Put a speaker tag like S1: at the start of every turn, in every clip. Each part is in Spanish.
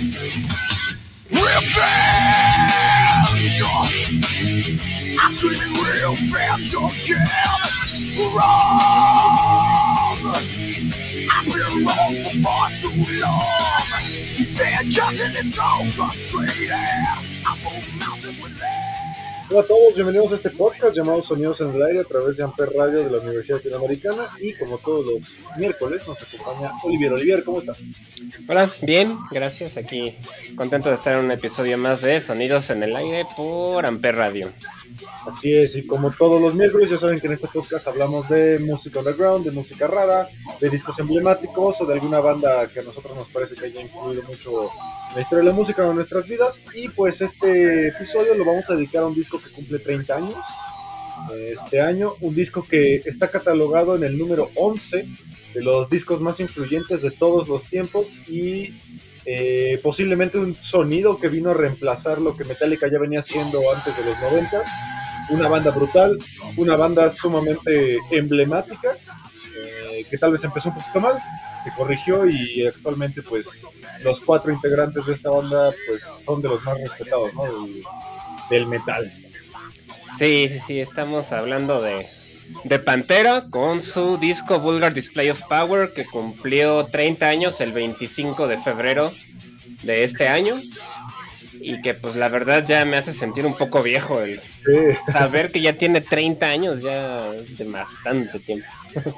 S1: Revenge! I'm screaming revenge again. Wrong! I've been wrong for far too long. Being captain is so frustrating. I move mountains with lead.
S2: Hola a todos, bienvenidos a este podcast llamado Sonidos en el Aire a través de Amper Radio de la Universidad Latinoamericana y como todos los miércoles nos acompaña Olivier. Olivier, ¿cómo estás?
S3: Hola, bien, gracias. Aquí contento de estar en un episodio más de Sonidos en el Aire por Amper Radio.
S2: Así es, y como todos los miércoles ya saben que en este podcast hablamos de música underground, de música rara, de discos emblemáticos o de alguna banda que a nosotros nos parece que haya influido mucho en la historia de la música en nuestras vidas. Y pues este episodio lo vamos a dedicar a un disco que cumple 30 años este año, un disco que está catalogado en el número 11 de los discos más influyentes de todos los tiempos y eh, posiblemente un sonido que vino a reemplazar lo que Metallica ya venía haciendo antes de los 90 una banda brutal, una banda sumamente emblemática eh, que tal vez empezó un poquito mal, se corrigió y actualmente pues los cuatro integrantes de esta banda pues son de los más respetados ¿no? del, del metal.
S3: Sí, sí, sí, estamos hablando de, de Pantera con su disco Vulgar Display of Power que cumplió 30 años el 25 de febrero de este año y que pues la verdad ya me hace sentir un poco viejo el
S2: Sí.
S3: saber que ya tiene 30 años ya de bastante tiempo.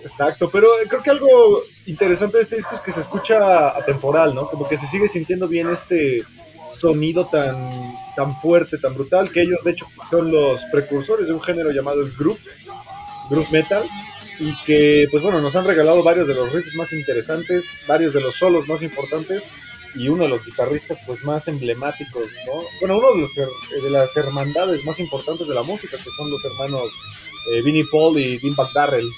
S2: Exacto, pero creo que algo interesante de este disco es que se escucha atemporal, ¿no? Como que se sigue sintiendo bien este sonido tan, tan fuerte, tan brutal, que ellos de hecho son los precursores de un género llamado el group, group metal, y que pues bueno, nos han regalado varios de los riffs más interesantes, varios de los solos más importantes, y uno de los guitarristas pues más emblemáticos, ¿no? Bueno, uno de, los de las hermandades más importantes de la música, que son los hermanos eh, Vinnie Paul y Dimebag Darrell.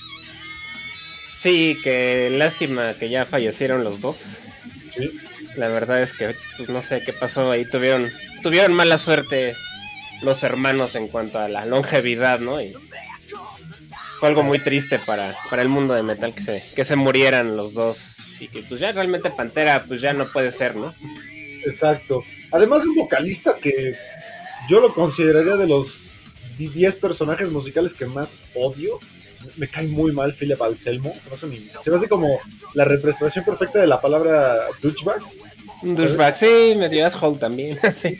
S3: Sí, que lástima que ya fallecieron los dos. La verdad es que pues, no sé qué pasó ahí. Tuvieron, tuvieron mala suerte los hermanos en cuanto a la longevidad, ¿no? Y fue algo muy triste para, para el mundo de metal que se, que se murieran los dos. Y que pues ya realmente Pantera pues ya no puede ser, ¿no?
S2: Exacto. Además de un vocalista que yo lo consideraría de los 10 personajes musicales que más odio. Me cae muy mal Philip Anselmo. Se me hace como la representación perfecta de la palabra douchebag.
S3: Un douchebag, sí, medio asshole también. sí.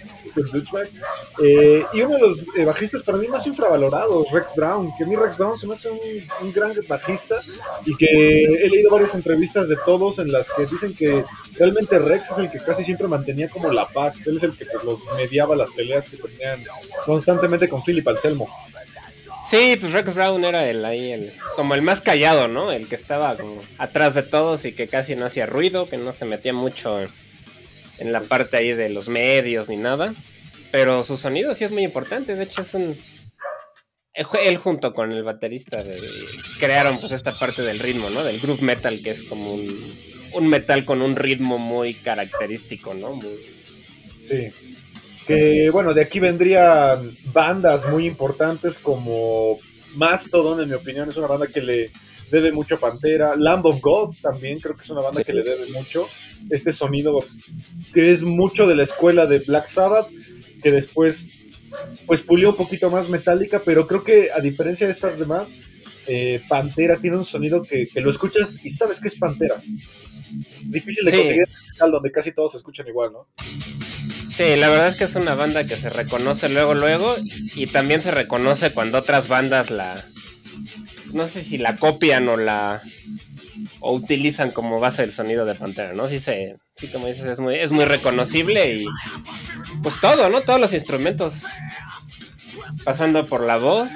S2: Eh, y uno de los eh, bajistas para mí más infravalorados, Rex Brown. Que a mí Rex Brown se me hace un, un gran bajista y que he leído varias entrevistas de todos en las que dicen que realmente Rex es el que casi siempre mantenía como la paz. Él es el que pues, los mediaba las peleas que tenían constantemente con Philip Anselmo.
S3: Sí, pues Rex Brown era el ahí, el, como el más callado, ¿no? El que estaba como atrás de todos y que casi no hacía ruido, que no se metía mucho en, en la parte ahí de los medios ni nada. Pero su sonido sí es muy importante, de hecho es un... Él, él junto con el baterista de- crearon pues esta parte del ritmo, ¿no? Del groove metal, que es como un, un metal con un ritmo muy característico, ¿no? Muy-
S2: Sí. Que bueno, de aquí vendrían bandas muy importantes como Mastodon, en mi opinión, es una banda que le debe mucho a Pantera. Lamb of God también creo que es una banda
S3: Sí.
S2: que le debe mucho. Este sonido que es mucho de la escuela de Black Sabbath, que después pues pulió un poquito más metálica, pero creo que a diferencia de estas demás, eh, Pantera tiene un sonido que, que lo escuchas y sabes que es Pantera. Difícil de
S3: Sí.
S2: conseguir en donde casi todos se escuchan igual, ¿no?
S3: Sí, la verdad es que es una banda que se reconoce luego, luego, y también se reconoce cuando otras bandas la, no sé si la copian o la, o utilizan como base el sonido de Pantera, ¿no? Sí, se, sí como dices, es muy, es muy reconocible y pues todo, ¿no? Todos los instrumentos, pasando por la voz,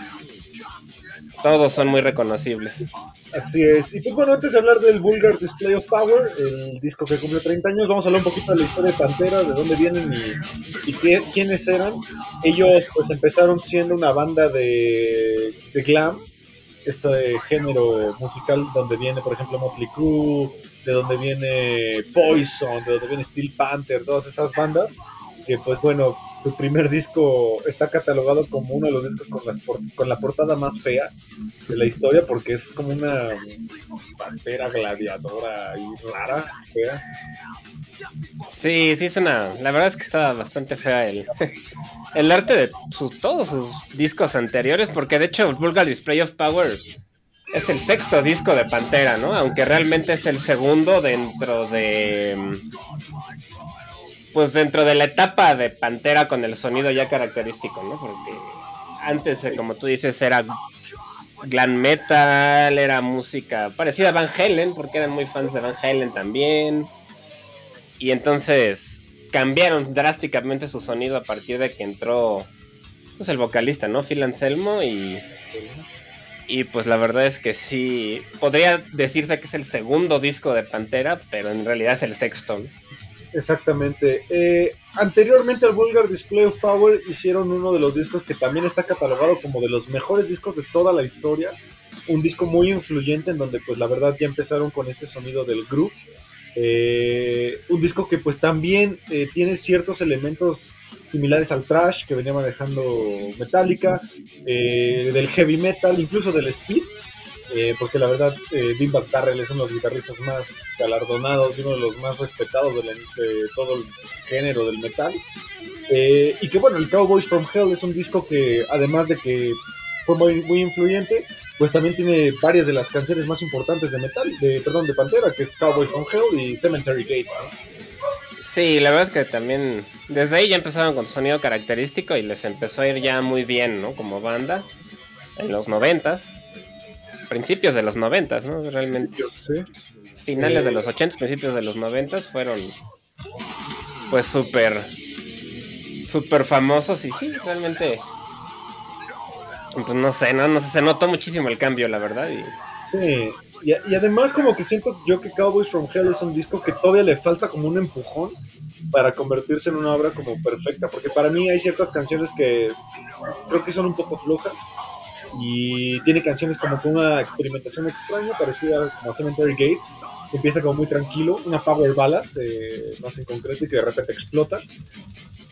S3: todos son muy reconocibles.
S2: Así es. Y pues bueno, antes de hablar del Vulgar Display of Power, el disco que cumple 30 años, vamos a hablar un poquito de la historia de Pantera, de dónde vienen y, quiénes eran. Ellos pues empezaron siendo una banda de, de glam, este género musical donde viene, por ejemplo, Motley Crue, de donde viene Poison, de donde viene Steel Panther, todas estas bandas, que pues bueno, su primer disco está catalogado como uno de los discos con, las con la portada más fea de la historia porque es como una pantera gladiadora y rara, fea.
S3: Sí, sí es una. La verdad es que está bastante fea el, el arte de sus, todos sus discos anteriores, porque de hecho Vulgar Display of Power es el sexto disco de Pantera, ¿no? Aunque realmente es el segundo dentro de. Pues dentro de la etapa de Pantera con el sonido ya característico, ¿no? Porque antes, eh, como tú dices, era glam metal, era música parecida a Van Halen, porque eran muy fans de Van Halen también. Y entonces cambiaron drásticamente su sonido a partir de que entró pues, el vocalista, ¿no? Phil Anselmo y, y pues la verdad es que sí, podría decirse que es el segundo disco de Pantera, pero en realidad es el sexto.
S2: Exactamente. Eh, anteriormente al Vulgar Display of Power hicieron uno de los discos que también está catalogado como de los mejores discos de toda la historia. Un disco muy influyente en donde pues la verdad ya empezaron con este sonido del groove. Eh, un disco que pues también eh, tiene ciertos elementos similares al trash que venía manejando Metallica, eh, del heavy metal, incluso del speed. Eh, porque la verdad, eh, Dean Van es uno de los guitarristas más galardonados y uno de los más respetados de todo el género del metal. Eh, y que bueno, el Cowboys from Hell es un disco que, además de que fue muy, muy influyente, pues también tiene varias de las canciones más importantes de metal, de, perdón, de Pantera, que es Cowboys from Hell y Cemetery Gates. ¿no?
S3: Sí, la verdad es que también desde ahí ya empezaron con su sonido característico y les empezó a ir ya muy bien, ¿no? Como banda en los noventas, principios de los noventas, ¿no? Realmente. Finales de
S2: Eh.
S3: los 80, principios de los 90 fueron pues súper súper famosos y sí, realmente pues no sé, no, no sé, se notó muchísimo el cambio, la verdad. Y,
S2: Sí, y, y además como que siento yo que Cowboys from Hell es un disco que todavía le falta como un empujón para convertirse en una obra como perfecta, porque para mí hay ciertas canciones que creo que son un poco flojas y tiene canciones como con una experimentación extraña, parecida como a Cemetery Gates, que empieza como muy tranquilo, una power ballad, eh, más en concreto, y que de repente explota.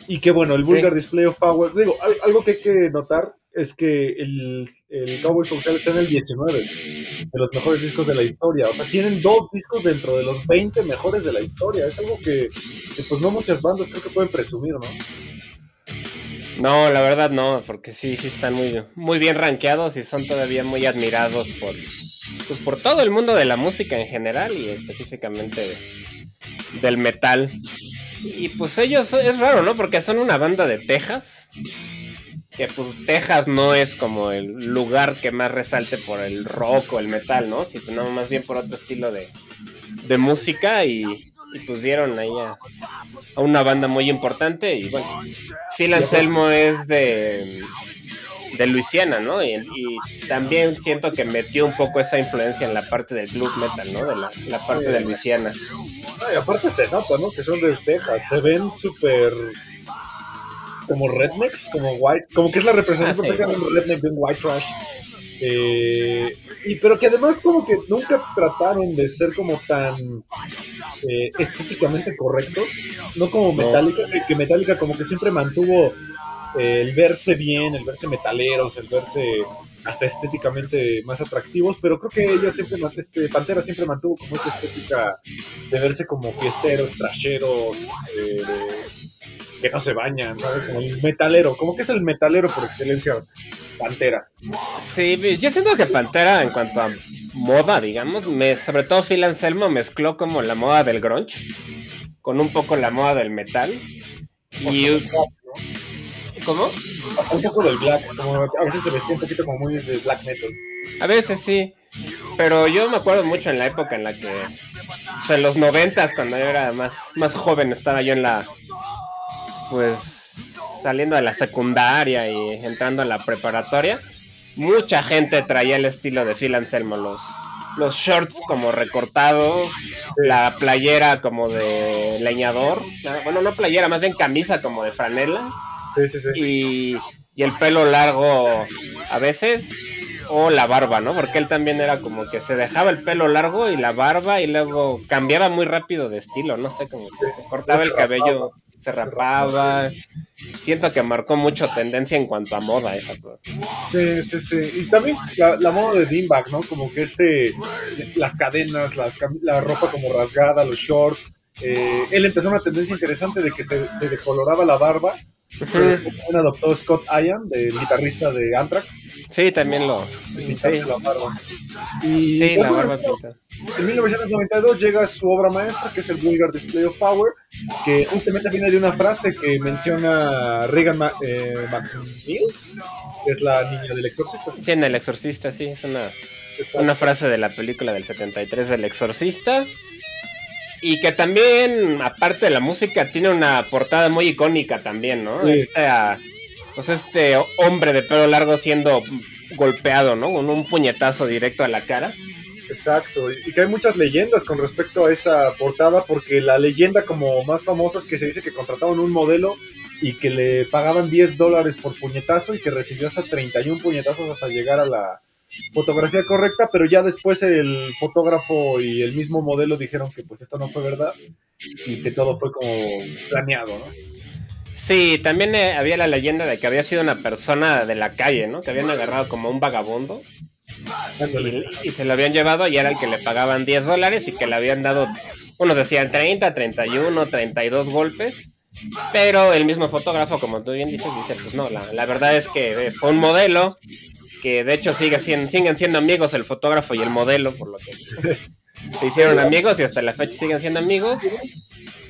S2: Y que bueno, el Vulgar Display of Power, digo, al- algo que hay que notar es que el, el Cowboys from Hell está en el 19 de los mejores discos de la historia. O sea, tienen dos discos dentro de los 20 mejores de la historia. Es algo que, que, pues no muchas bandas creo que pueden presumir, ¿no?
S3: No, la verdad no, porque sí, sí están muy, muy bien rankeados y son todavía muy admirados por, pues, por todo el mundo de la música en general y específicamente del metal. Y pues ellos es raro, ¿no? Porque son una banda de Texas. Que pues Texas no es como el lugar que más resalte por el rock o el metal, ¿no? Sino más bien por otro estilo de, de música y, y dieron ahí a, a una banda muy importante y bueno, Phil Anselmo es de, de Luisiana, ¿no? Y, y también siento que metió un poco esa influencia en la parte del blues metal, ¿no? De la, la parte de Luisiana.
S2: No, y aparte se nota, ¿no? Que son de Texas. Se ven súper como rednecks, como white, como que es la representación
S3: Ah, sí.
S2: perfecta de un redneck, de un white trash. Eh, y pero que además como que nunca trataron de ser como tan eh, estéticamente correctos, no como
S3: No.
S2: Metallica, que, que Metallica como que siempre mantuvo eh, el verse bien, el verse metaleros, el verse hasta estéticamente más atractivos, pero creo que ellos siempre, este, Pantera siempre mantuvo como esta estética de verse como fiesteros, trasheros, eh, que no se bañan, ¿sabes? Como el metalero, como que es el metalero por excelencia, Pantera.
S3: Sí, yo siento que Pantera en cuanto a moda, digamos, me, sobre todo Phil Anselmo mezcló como la moda del grunge con un poco la moda del metal. Y ¿Cómo?
S2: Un poco del black, como a veces se vestía un poquito como muy de black metal.
S3: A veces sí. pero yo me acuerdo mucho en la época en la que, o sea, en los noventas, cuando yo era más, más joven, estaba yo en la, pues, saliendo de la secundaria y entrando a la preparatoria, mucha gente traía el estilo de Phil Anselmo, los, los shorts como recortados, la playera como de leñador, bueno, no playera, más bien camisa como de franela,
S2: Sí, sí, sí.
S3: y, y el pelo largo a veces o la barba, ¿no? Porque él también era como que se dejaba el pelo largo y la barba y luego cambiaba muy rápido de estilo, no sé, como que se cortaba el cabello, se rapaba. Siento que marcó mucho tendencia en cuanto a moda esa cosa.
S2: Sí, sí, sí. Y también la, la moda de Dimback, ¿no? Como que este, las cadenas, las, la ropa como rasgada, los shorts. Eh, él empezó una tendencia interesante de que se decoloraba la barba. También adoptó Scott Ian, del guitarrista de Anthrax,
S3: Sí, también lo. Sí,
S2: la barba. Y
S3: sí, la barba pinta.
S2: en 1992 llega su obra maestra, que es el Vulgar Display of Power, que justamente viene de una frase que menciona Regan Ma- eh, McNeil, que es la niña del exorcista.
S3: Sí, en El Exorcista, sí, es una,
S2: Exacto.
S3: una frase de la película del 73 del Exorcista. Y que también, aparte de la música, tiene una portada muy icónica también, ¿no?
S2: Sí.
S3: Este, ah, pues este hombre de pelo largo siendo golpeado, ¿no? Con un puñetazo directo a la cara.
S2: Exacto, y que hay muchas leyendas con respecto a esa portada, porque la leyenda como más famosa es que se dice que contrataban un modelo y que le pagaban 10 dólares por puñetazo y que recibió hasta 31 puñetazos hasta llegar a la fotografía correcta, pero ya después el fotógrafo y el mismo modelo dijeron que pues esto no fue verdad y que todo fue como planeado, ¿no?
S3: Sí, también eh, había la leyenda de que había sido una persona de la calle, ¿no? Que habían agarrado como un vagabundo y, y se lo habían llevado y era el que le pagaban 10 dólares y que le habían dado, unos decían 30, 31, 32 golpes. Pero el mismo fotógrafo, como tú bien dices, dice, pues no, la, la verdad es que fue un modelo que de hecho sigue siendo, siguen siendo amigos el fotógrafo y el modelo, por lo que se hicieron amigos y hasta la fecha siguen siendo amigos.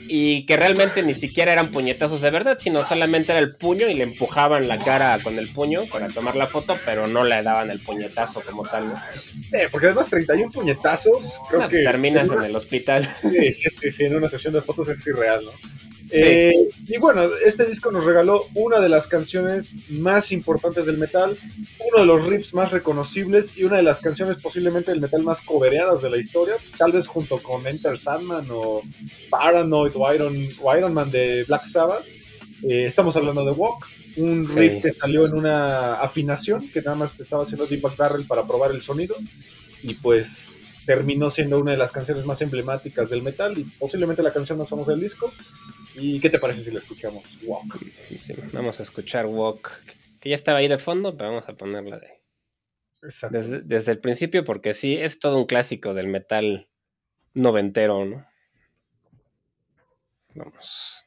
S3: Y que realmente ni siquiera eran puñetazos de verdad, sino solamente era el puño y le empujaban la cara con el puño para tomar la foto, pero no le daban el puñetazo como tal. ¿no?
S2: Eh, porque además 31 puñetazos, creo
S3: No,
S2: que...
S3: terminas
S2: en una
S3: en el hospital.
S2: Sí, sí, sí, sí, en una sesión de fotos es irreal, ¿no? Eh, y bueno, este disco nos regaló una de las canciones más importantes del metal, uno de los riffs más reconocibles y una de las canciones posiblemente del metal más cobereadas de la historia, tal vez junto con Enter Sandman o Paranoid o Iron, o Iron Man de Black Sabbath. Eh, estamos hablando de Walk, un
S3: Sí.
S2: riff que salió en una afinación que nada más estaba haciendo Deepak Darrell para probar el sonido y pues terminó siendo una de las canciones más emblemáticas del metal y posiblemente la canción más famosa del disco. ¿Y qué te parece si la escuchamos? Walk.
S3: Sí, vamos a escuchar Walk, que ya estaba ahí de fondo, pero vamos a ponerla de,
S2: Exacto.
S3: desde, desde el principio porque sí, es todo un clásico del metal noventero, ¿no? Vamos.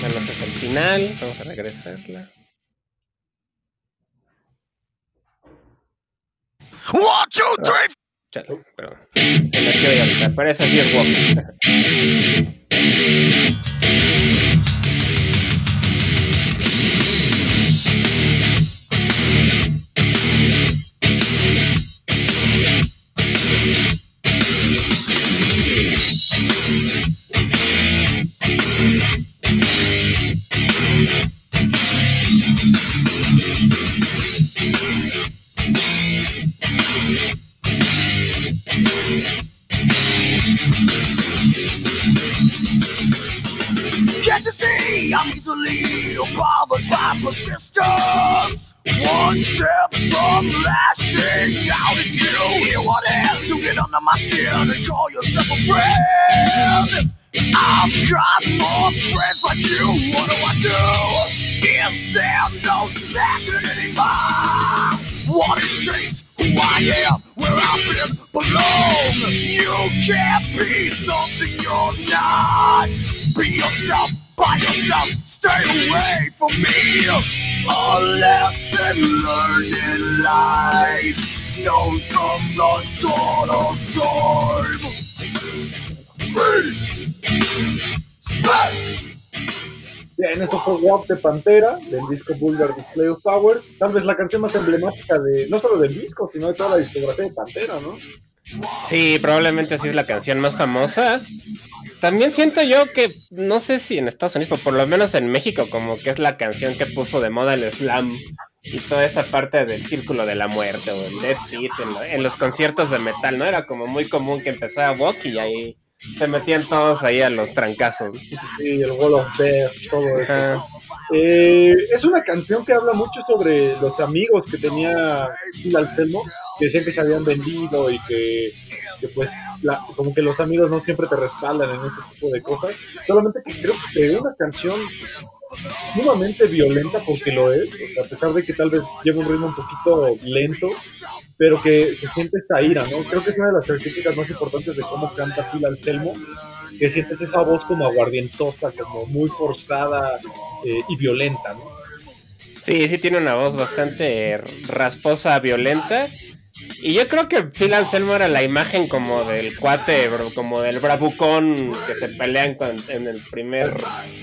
S3: Bueno, este es el final, vamos a regresarla.
S1: One, two, three.
S3: Chale, perdón. Se ahorita, pero esa sí es Walk.
S1: Yourself, stay away from me. A lesson learned in life, known from the dawn of time. Respect.
S2: Bien, esto fue WAP de Pantera, del disco Vulgar Display of Power. Tal vez la canción más emblemática de, no solo del disco, sino de toda la discografía de Pantera, ¿no?
S3: Sí, probablemente sí es la canción más famosa. También siento yo que, no sé si en Estados Unidos, pero por lo menos en México, como que es la canción que puso de moda el slam y toda esta parte del círculo de la muerte o el death beat en, en los conciertos de metal, ¿no? Era como muy común que empezara Walk y ahí se metían todos ahí a los trancazos.
S2: Sí, el Wall of Death, todo eso. Eh, es una canción que habla mucho sobre los amigos que tenía Phil Anselmo, que decían que se habían vendido y que, pues la- como que los amigos no siempre te respaldan en este tipo de cosas. Solamente que creo que es una canción sumamente violenta porque lo es, a pesar de que tal vez lleva un ritmo un poquito lento, pero que se siente esta ira, ¿no? Creo que es una de las características más importantes de cómo canta Phil Anselmo, que sientes esa voz como aguardientosa, como muy forzada eh, y violenta, ¿no?
S3: Sí, sí tiene una voz bastante rasposa, violenta. Y yo creo que Phil Anselmo era la imagen como del cuate, bro, como del bravucón que se pelean con- en el primer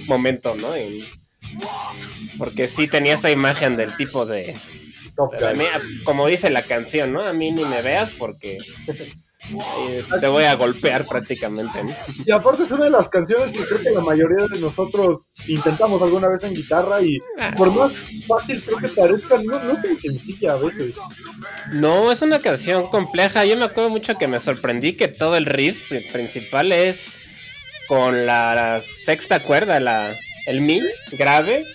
S3: momento, ¿no? Y- porque sí tenía esa imagen del tipo de...
S2: Gun.
S3: mí, como dice la canción, ¿no? A mí ni me veas porque eh, te voy a golpear prácticamente, ¿no?
S2: Y aparte es una de las canciones que creo que la mayoría de nosotros intentamos alguna vez en guitarra y por más fácil creo que parezca, no, no es tan sencilla a veces.
S3: No, es una canción compleja. Yo me acuerdo mucho que me sorprendí que todo el riff pri- principal es con la sexta cuerda, la, el mi grave,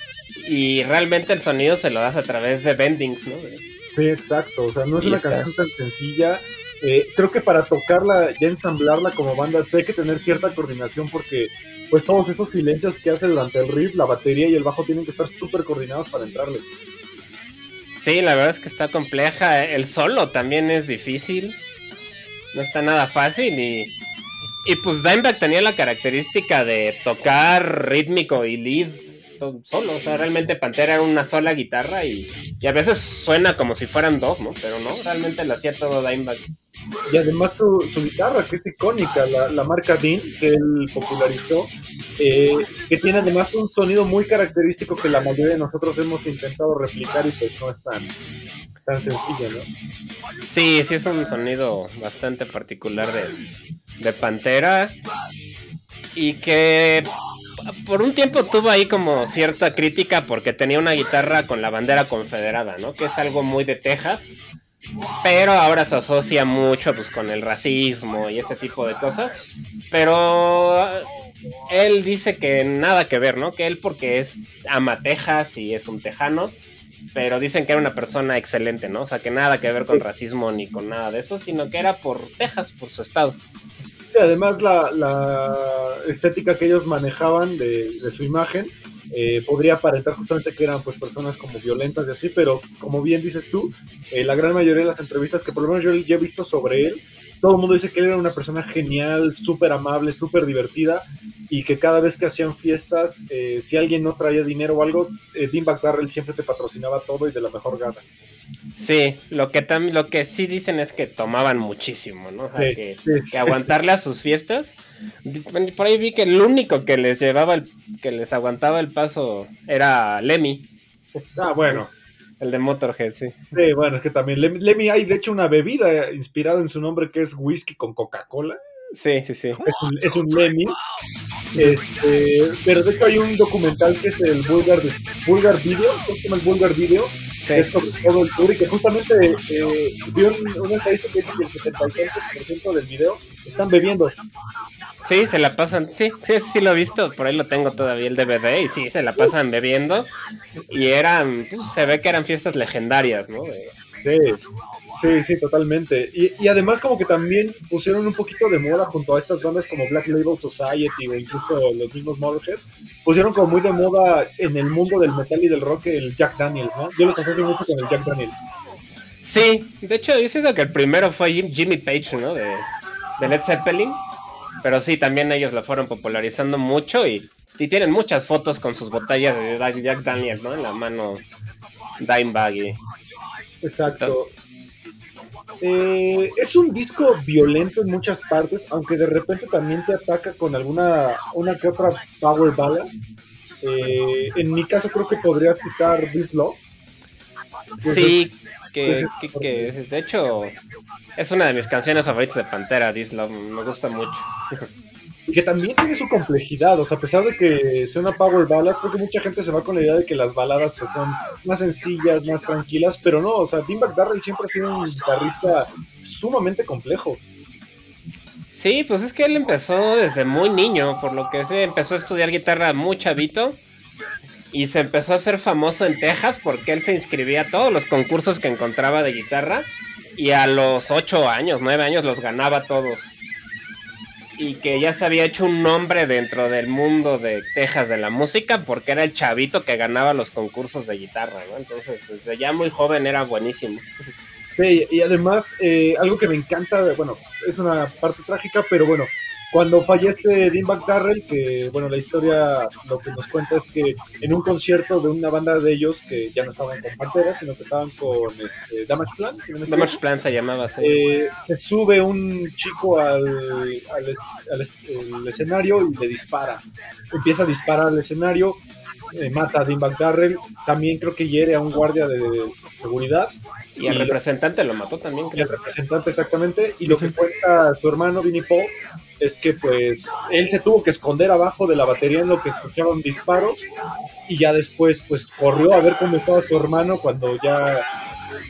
S3: y realmente el sonido se lo das a través de bendings, ¿no?
S2: Sí, exacto, o sea, no es
S3: Y
S2: una
S3: está.
S2: canción tan sencilla. Eh, creo que para tocarla, ya ensamblarla como banda, hay que tener cierta coordinación porque pues todos esos silencios que hace durante el riff, la batería y el bajo tienen que estar súper coordinados para entrarle.
S3: Sí, la verdad es que está compleja. El solo también es difícil. No está nada fácil y... Y pues Dimebag tenía la característica de tocar rítmico y lead solo. O sea, realmente Pantera era una sola guitarra y, y a veces suena como si fueran dos, ¿no? Pero no, realmente lo hacía todo Dimebag.
S2: Y además su, su guitarra, que es icónica, la, la marca Dean, que él popularizó, eh, que tiene además un sonido muy característico que la mayoría de nosotros hemos intentado replicar y pues no es tan, tan sencillo, ¿no?
S3: Sí, sí es un sonido bastante particular de, de Pantera. Y que por un tiempo tuvo ahí como cierta crítica porque tenía una guitarra con la bandera confederada, ¿no? Que es algo muy de Texas. Pero ahora se asocia mucho pues con el racismo y ese tipo de cosas. Pero él dice que nada que ver, ¿no? Que él porque es ama Texas y es un tejano. Pero dicen que era una persona excelente, ¿no? O sea, que nada que ver con racismo ni con nada de eso, sino que era por Texas, por su estado.
S2: Además la, la estética que ellos manejaban de, su imagen eh, podría aparentar justamente que eran pues personas como violentas y así, pero como bien dices tú, eh, la gran mayoría de las entrevistas que por lo menos yo he visto sobre él, todo el mundo dice que él era una persona genial, súper amable, súper divertida y que cada vez que hacían fiestas, eh, si alguien no traía dinero o algo, eh, Dean Darrell siempre te patrocinaba todo y de la mejor gana.
S3: Sí, lo que tam lo que sí dicen es que tomaban muchísimo, ¿no? O sea,
S2: Sí,
S3: que,
S2: sí,
S3: que
S2: sí,
S3: aguantarle a sus fiestas. Por ahí vi que el único que les llevaba el, que les aguantaba el paso era Lemmy,
S2: Ah, bueno.
S3: el de Motorhead, sí.
S2: Sí, bueno, es que también Lemmy, Lemmy hay de hecho una bebida inspirada en su nombre que es whisky con Coca-Cola.
S3: Sí, sí, sí.
S2: Es un, es un Lemmy. Este, pero de hecho hay un documental que es el Vulgar, Vulgar Video, que se llama el Vulgar Video, que es sobre todo el tour y que justamente eh, vi un- estadística que dice que el 75% del video están bebiendo.
S3: Sí, se la pasan, sí, sí, sí lo he visto, por ahí lo tengo todavía el DVD y sí, se la pasan bebiendo y eran, pues, se ve que eran fiestas legendarias, ¿no?
S2: Sí, sí, sí, totalmente. Y, y además como que también pusieron un poquito de moda junto a estas bandas como Black Label Society o incluso los mismos Motorhead, pusieron como muy de moda en el mundo del metal y del rock el Jack Daniels, ¿no? Yo los asocio mucho con el Jack Daniels.
S3: Sí, de hecho dicen que el primero fue Jim- Jimmy Page, ¿no? De, de Led Zeppelin. Pero sí, también ellos lo fueron popularizando mucho y, y tienen muchas fotos con sus botellas de Jack Jack Daniels, ¿no? En la mano Dimebag y...
S2: Exacto. Eh, es un disco violento en muchas partes, aunque de repente también te ataca con alguna una que otra power ballad. Eh, en mi caso creo que podrías citar This Love. Pues
S3: Sí,
S2: pues
S3: que,
S2: es-
S3: que- que, de hecho es una de mis canciones favoritas de Pantera, This Love, me gusta mucho.
S2: Que también tiene su complejidad, o sea, a pesar de que sea una power ballad, creo que mucha gente se va con la idea de que las baladas pues, son más sencillas, más tranquilas, pero no, o sea, Dimebag Darrell siempre ha sido un guitarrista sumamente complejo.
S3: Sí, pues es que él empezó desde muy niño, por lo que sé, empezó a estudiar guitarra muy chavito y se empezó a hacer famoso en Texas porque él se inscribía a todos los concursos que encontraba de guitarra y a los 8 años, 9 años los ganaba todos. Y que ya se había hecho un nombre dentro del mundo de Texas de la música porque era el chavito que ganaba los concursos de guitarra, ¿no? Entonces, desde ya muy joven era buenísimo.
S2: Sí, y además, eh, algo que me encanta, bueno, es una parte trágica, pero bueno, cuando fallece Dimebag Darrell, que bueno, la historia lo que nos cuenta es que en un concierto de una banda de ellos, que ya no estaban con Pantera, sino que estaban con este, Damage Plan, si no me equivoco,
S3: Damage Plan se llamaba así.
S2: eh, se sube un chico al, al es- al es- el escenario y le dispara. Empieza a disparar al escenario, eh, mata a Dimebag Darrell, también creo que hiere a un guardia de seguridad
S3: y
S2: y-
S3: representante lo mató también,
S2: y
S3: creo.
S2: el representante exactamente, y lo que cuenta su hermano Vinnie Paul es que pues él se tuvo que esconder abajo de la batería en lo que escucharon disparos y ya después pues corrió a ver cómo estaba su hermano cuando ya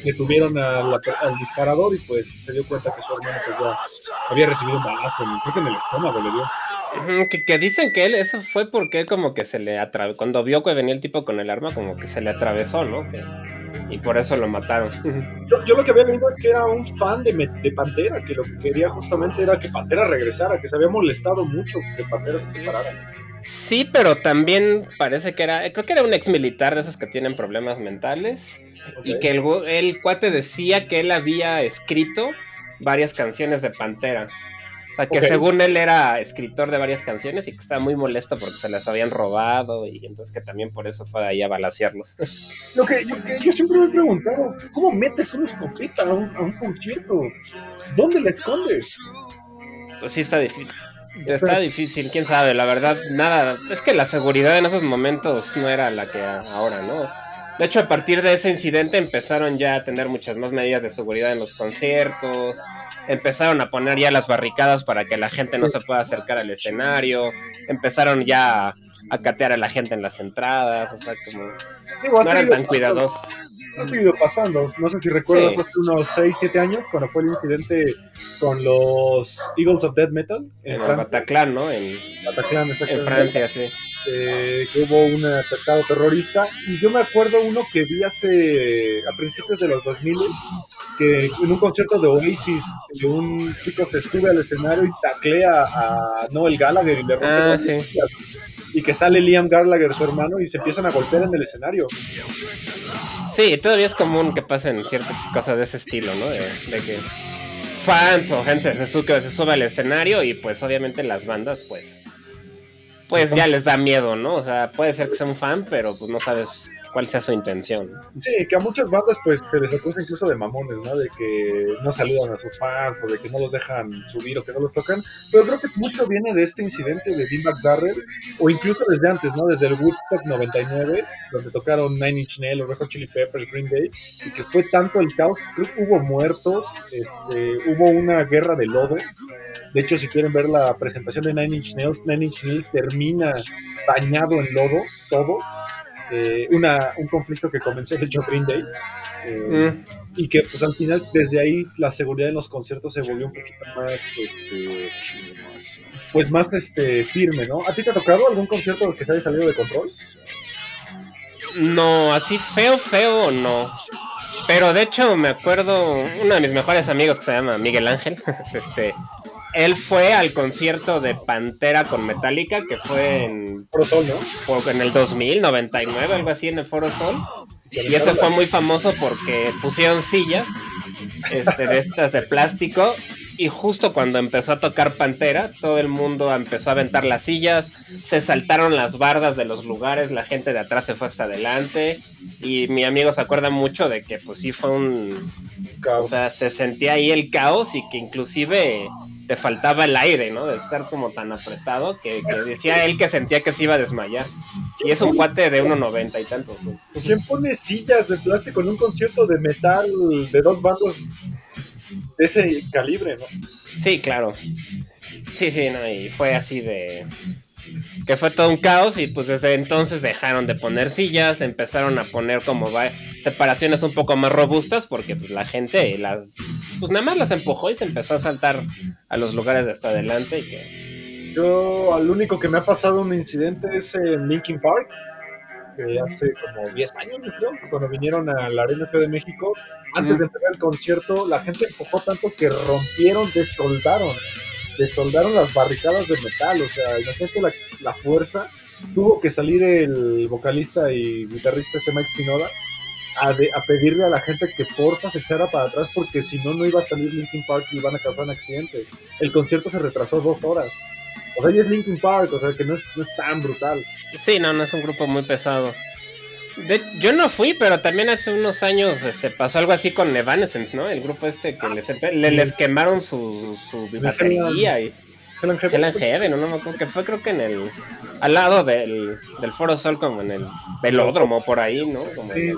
S2: detuvieron a la- al disparador y pues se dio cuenta que su hermano pues ya había recibido un balazo, creo que en el estómago le dio.
S3: Que dicen que él, eso fue porque él como que se le atravesó, cuando vio que venía el tipo con el arma, como que se le atravesó, ¿no? Que- y por eso lo mataron.
S2: Yo, yo lo que había leído es que era un fan de, de Pantera, que lo que quería justamente era que Pantera regresara, que se había molestado mucho que Pantera se separara.
S3: Sí, pero también parece que era, creo que era un ex militar de esos que tienen problemas mentales. Y que el, el cuate decía que él había escrito varias canciones de Pantera. O sea, que según él era escritor de varias canciones y que estaba muy molesto porque se las habían robado y entonces que también por eso fue ahí a balasearlos.
S2: Lo que, yo, que yo siempre me he preguntado, ¿cómo metes una escopeta a un, a un concierto? ¿Dónde la escondes?
S3: Pues sí está difícil. Está difícil, quién sabe, la verdad, nada. Es que la seguridad en esos momentos no era la que ahora, ¿no? De hecho, a partir de ese incidente empezaron ya a tener muchas más medidas de seguridad en los conciertos. Empezaron a poner ya las barricadas para que la gente no se pueda acercar al escenario. Empezaron ya a, a catear a la gente en las entradas. O sea, como
S2: Digo,
S3: no eran tan cuidadosos.
S2: Ha seguido pasando. No sé si recuerdas
S3: Sí.
S2: hace unos 6, 7 años, cuando fue el incidente con los Eagles of Death Metal en,
S3: En. Bataclan, ¿no? En,
S2: Bataclan,
S3: en. Francia, sí.
S2: eh, que hubo un atentado terrorista. Y yo me acuerdo uno que vi hace a principios de los 2000 que en un concierto de Oasis, que un chico se sube al escenario y taclea a Noel Gallagher y le rompe
S3: Ah, sí.
S2: Y que sale Liam Gallagher, su hermano, y se empiezan a golpear en el escenario.
S3: Sí, todavía es común que pasen ciertas cosas de ese estilo, ¿no? De, de que fans o gente se sube, se sube al escenario y pues obviamente las bandas pues pues ya les da miedo, ¿no? O sea, puede ser que sea un fan, pero pues no sabes cuál sea su intención.
S2: Sí, que a muchas bandas pues se les acusa incluso de mamones, ¿no? De que no saludan a sus fans o de que no los dejan subir o que no los tocan. Pero creo que mucho viene de este incidente de Dean McDarrell o incluso desde antes, ¿no? Desde el Woodstock 99, donde tocaron Nine Inch Nails, Red Hot Chili Peppers, Green Day, y que fue tanto el caos, creo que hubo muertos, este, hubo una guerra de lodo. De hecho, si quieren ver la presentación de Nine Inch Nails, Nine Inch Nails termina bañado en lodo, todo. Eh, una, un conflicto que comenzó de hecho Green Day. eh,
S3: Mm,
S2: y que pues al final desde ahí la seguridad en los conciertos se volvió un poquito más este, pues más este firme, ¿no? ¿A ti te ha tocado algún concierto que se haya salido de control?
S3: No, así feo, feo, no. Pero de hecho me acuerdo, uno de mis mejores amigos que se llama Miguel Ángel, este, él fue al concierto de Pantera con Metallica, que fue en
S2: Pro Sol, ¿no?
S3: en el 2000, 99, algo así en el Foro Sol. Y ese fue muy famoso porque pusieron sillas este, de estas de plástico. Y justo cuando empezó a tocar Pantera, todo el mundo empezó a aventar las sillas, se saltaron las bardas de los lugares, la gente de atrás se fue hasta adelante. Y mi amigo se acuerda mucho de que pues sí fue un... O
S2: Caos.
S3: sea, se sentía ahí el caos y que inclusive te faltaba el aire, ¿no? De estar como tan apretado que, que decía él que sentía que se iba a desmayar. Y es un cuate de 1.90 y tantos. ¿no?
S2: ¿Quién pone sillas de plástico en un concierto de metal de dos bandos de ese calibre, no?
S3: Sí, claro. Sí, sí, no, y fue así de... Que fue todo un caos y pues desde entonces dejaron de poner sillas, empezaron a poner como separaciones un poco más robustas porque pues la gente las... Pues nada más las empujó y se empezó a saltar a los lugares de hasta adelante y que...
S2: Yo, al único que me ha pasado un incidente es en Linkin Park, que hace como 10 años, creo, cuando vinieron a la Arena de México. Antes de empezar el concierto, la gente empujó tanto que rompieron, desoldaron, desoldaron las barricadas de metal. O sea, imagínate la, la fuerza. Tuvo que salir el vocalista y guitarrista este Mike Pinoda a, de- a pedirle a la gente que porfa se echara para atrás porque si no, no iba a salir Linkin Park y iban a causar un accidente. El concierto se retrasó dos horas. O sea, y es Linkin Park, o sea, que no es, no es tan brutal.
S3: Sí, no, no es un grupo muy pesado. De- yo no fui, pero también hace unos años este, pasó algo así con Evanescence, ¿no? El grupo este que les, le- les quemaron su, su batería y
S2: Hell and Heaven.
S3: Hell and Heaven, ¿no? no me acuerdo que fue creo que en el... Al lado del, del Foro Sol, como en el velódromo, por ahí, ¿no? Como
S2: Sí.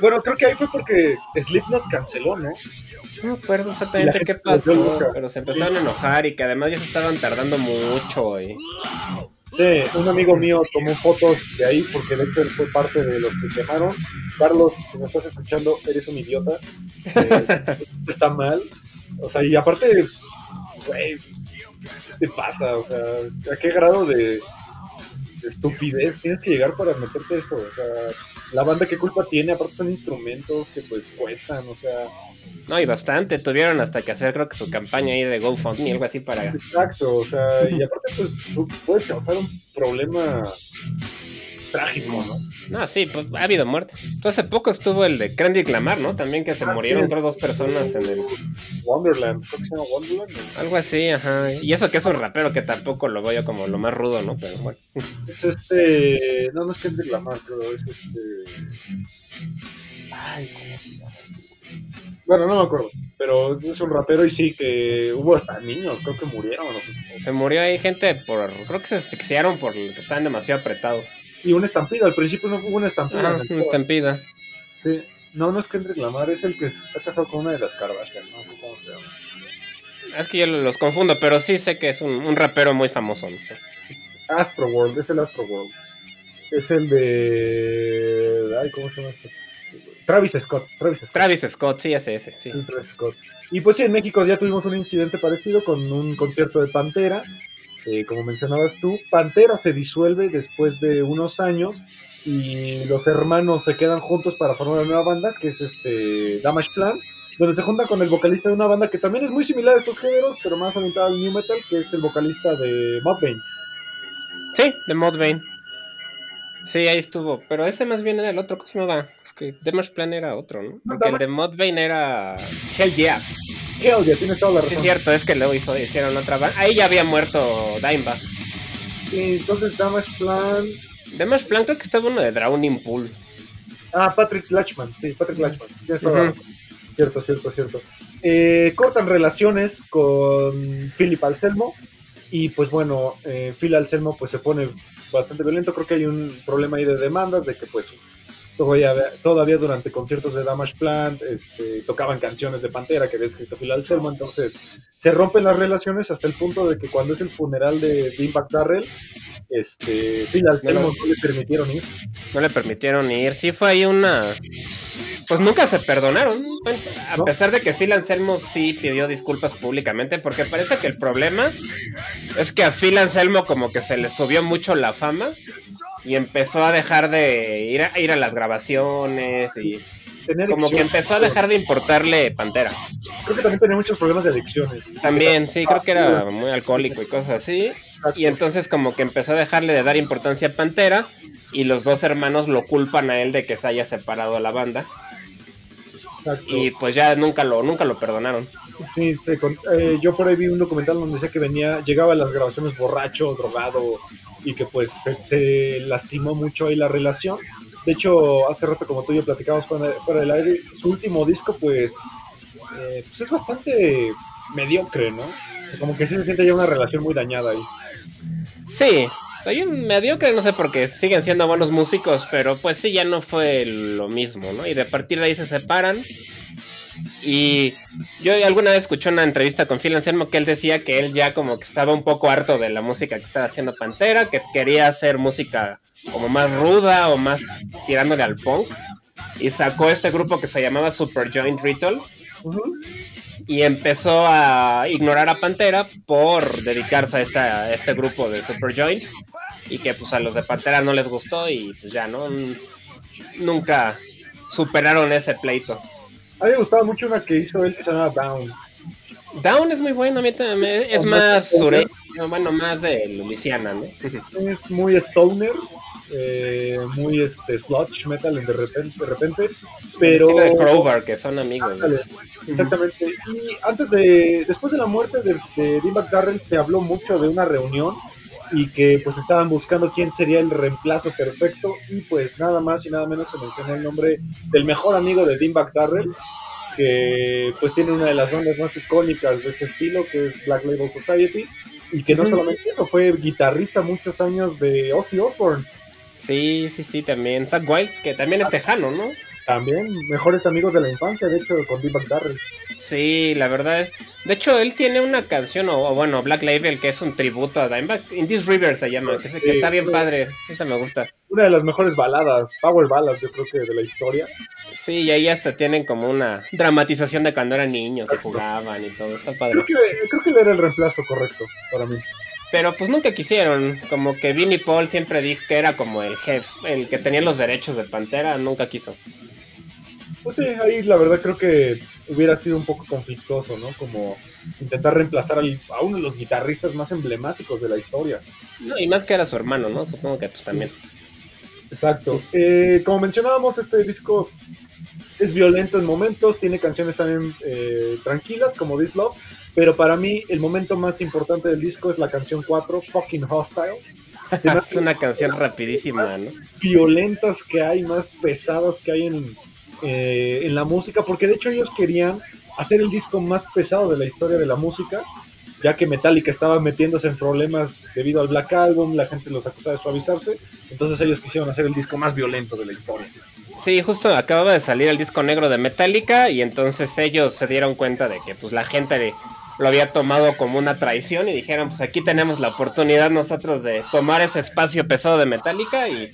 S2: Bueno, creo que ahí fue porque Slipknot canceló, ¿no?
S3: No me acuerdo
S2: Y
S3: exactamente qué pasó, pero se empezaron a enojar y que además ya se estaban tardando mucho y...
S2: Sí, un amigo mío tomó fotos de ahí porque de hecho él fue parte de los que quemaron. Carlos, si me estás escuchando, eres un idiota. Eh, está mal. O sea, y aparte, güey, ¿qué te pasa? O sea, ¿a qué grado de estupidez tienes que llegar para meterte eso? O sea, la banda, ¿qué culpa tiene? Aparte son instrumentos que pues cuestan, o sea,
S3: No, y bastante, tuvieron hasta que hacer creo que su campaña ahí de GoFundMe, algo así para...
S2: Exacto, o sea, y aparte pues tú puedes causar un problema trágico, ¿no?
S3: No, sí, pues ha habido muertes. Pues hace poco estuvo el de Kendrick Lamar, ¿no? También que se
S2: Ah,
S3: murieron
S2: sí.
S3: creo dos personas en el...
S2: Wonderland, creo que se llama Wonderland. ¿no?
S3: Algo así, ajá. Y eso que es un rapero que tampoco lo veo como lo más rudo, ¿no? Pero bueno.
S2: Es este, no, no es Kendrick Lamar, creo, es este... Ay, ¿cómo se llama? Bueno, no me acuerdo, pero es un rapero y sí que hubo hasta niños, creo que murieron. ¿no?
S3: Se murió ahí gente por... Creo que se asfixiaron por que estaban demasiado apretados.
S2: Y una estampida, al principio no hubo una estampida. El
S3: una estampida.
S2: Sí. No, no es Kendrick Lamar, es el que está casado con una de las Kardashian, no sé cómo se llama.
S3: Es que yo los confundo, pero sí sé que es un, un rapero muy famoso. ¿no?
S2: Astro World, es el Astro World. Es el de. Ay, ¿cómo se llama? este? Travis Scott. Travis Scott.
S3: Travis Scott, sí, ese, ese, sí.
S2: Travis Scott. Y pues sí, en México ya tuvimos un incidente parecido con un concierto de Pantera. Eh, como mencionabas tú, Pantera se disuelve después de unos años y los hermanos se quedan juntos para formar una nueva banda, que es este Damage Plan, donde se juntan con el vocalista de una banda que también es muy similar a estos géneros, pero más orientada al new metal, que es el vocalista de Mudvayne.
S3: Sí, de Modbane. Sí, ahí estuvo. Pero ese más bien era el otro, ¿cómo se que Damage Plan era otro, ¿no? Porque el de Modbane era Hell Yeah.
S2: Hell tiene toda la
S3: Sí,
S2: razón.
S3: es cierto, es que luego hizo, hicieron otra banda. Ahí ya había muerto Dimebag.
S2: Y entonces Damage Plan.
S3: Damage Plan creo que estaba uno de Drowning Pool.
S2: Ah, Patrick Lachman, sí, Patrick Lachman. La
S3: Ujú.
S2: razón. Cierto, cierto, cierto. Eh, cortan relaciones con Philip Anselmo. Y pues bueno, eh, Phil Anselmo pues se pone bastante violento. Creo que hay un problema ahí de demandas, de que pues todavía, todavía durante conciertos de Damage Plant este, tocaban canciones de Pantera que había escrito Phil Anselmo. Entonces se rompen las relaciones hasta el punto de que cuando es el funeral de Dimebag Darrell, este, Phil Anselmo
S3: No,
S2: no le permitieron ir.
S3: No le permitieron ir. Sí fue ahí una... Pues nunca se perdonaron. Bueno, a
S2: ¿No?
S3: pesar de que Phil Anselmo sí pidió disculpas públicamente, porque parece que el problema es que a Phil Anselmo como que se le subió mucho la fama y empezó a dejar de ir a, ir a las grabaciones y
S2: Tenía
S3: como que empezó a dejar de importarle Pantera.
S2: Creo que también tenía muchos problemas de adicciones.
S3: También, sí, creo que era muy alcohólico y cosas así. Y entonces como que empezó a dejarle de dar importancia a Pantera y los dos hermanos lo culpan a él de que se haya separado a la banda
S2: Exacto.
S3: y pues ya nunca lo nunca lo perdonaron.
S2: Sí, con- eh, yo por ahí vi un documental donde decía que venía, llegaba a las grabaciones borracho, drogado y que pues se, se lastimó mucho ahí la relación. De hecho, hace rato como tú y yo platicamos fuera del aire, su último disco pues, eh, pues es bastante mediocre, ¿no? Como que sí se siente ya una relación muy dañada ahí.
S3: Sí, soy un mediocre, no sé por qué siguen siendo buenos músicos, pero pues sí, ya no fue lo mismo, ¿no? Y de partir de ahí se separan. Y yo alguna vez escuché una entrevista con Phil Anselmo que él decía que él ya como que estaba un poco harto de la música que estaba haciendo Pantera, que quería hacer música como más ruda o más tirándole al punk. Y sacó este grupo que se llamaba Super Joint Ritual. Y empezó a ignorar a Pantera por dedicarse a, este grupo de Super Joint. Y que pues a los de Pantera no les gustó y pues ya, ¿no? Nunca superaron ese pleito.
S2: A mí me gustaba mucho una que hizo él que se llamaba Down.
S3: Down es muy bueno, a mí también es más sureño, bueno, más de Luisiana, ¿no?
S2: Es muy stoner, eh, muy este, sludge metal de repente, de repente pero...
S3: Estilo de Crowbar, que son amigos. ¿no?
S2: Ándale, Exactamente. Y antes de, después de la muerte de, de Dimebag Darrell, se habló mucho de una reunión y que pues estaban buscando quién sería el reemplazo perfecto y pues nada más y nada menos se mencionó el nombre del mejor amigo de Dimebag Darrell que pues tiene una de las bandas más icónicas de este estilo que es Black Label Society y que no solamente eso, fue guitarrista muchos años de Ozzy Osbourne
S3: Sí, sí, sí, también. Zack Wild, que también es tejano, ¿no?
S2: También mejores amigos de la infancia de hecho con Dimebag Darrell
S3: Sí, la verdad es. De hecho, él tiene una canción, o, o bueno, Black Label, que es un tributo a Dimebag. In This River se llama, que, que está bien padre. Esa me gusta.
S2: una de las mejores baladas, power ballads yo creo que de la historia
S3: Sí, y ahí hasta tienen como una dramatización de cuando eran niños, que jugaban y todo. Está padre.
S2: Creo que, creo que él era el reemplazo correcto para mí.
S3: Pero pues nunca quisieron. Como que Vinnie Paul siempre dijo que era como el jefe, el que tenía los derechos de Pantera, nunca quiso.
S2: Pues sí, ahí la verdad creo que hubiera sido un poco conflictuoso, ¿no? Como intentar reemplazar al- a uno de los guitarristas más emblemáticos de la historia.
S3: No, y más que era su hermano, ¿no? Supongo que pues también.
S2: Exacto. Eh, como mencionábamos, este disco es violento en momentos, tiene canciones también eh, tranquilas como This Love, pero para mí el momento más importante del disco es la canción 4, Fucking Hostile.
S3: Es una canción rapidísima, ¿no?
S2: violentas que hay, más pesadas que hay en, eh, en la música, porque de hecho ellos querían hacer el disco más pesado de la historia de la música, ya que Metallica estaba metiéndose en problemas debido al Black Album, la gente los acusaba de suavizarse, entonces ellos quisieron hacer el disco más violento de la historia.
S3: Sí, justo acababa de salir el disco negro de Metallica y entonces ellos se dieron cuenta de que pues la gente lo había tomado como una traición y dijeron pues aquí tenemos la oportunidad nosotros de tomar ese espacio pesado de Metallica y,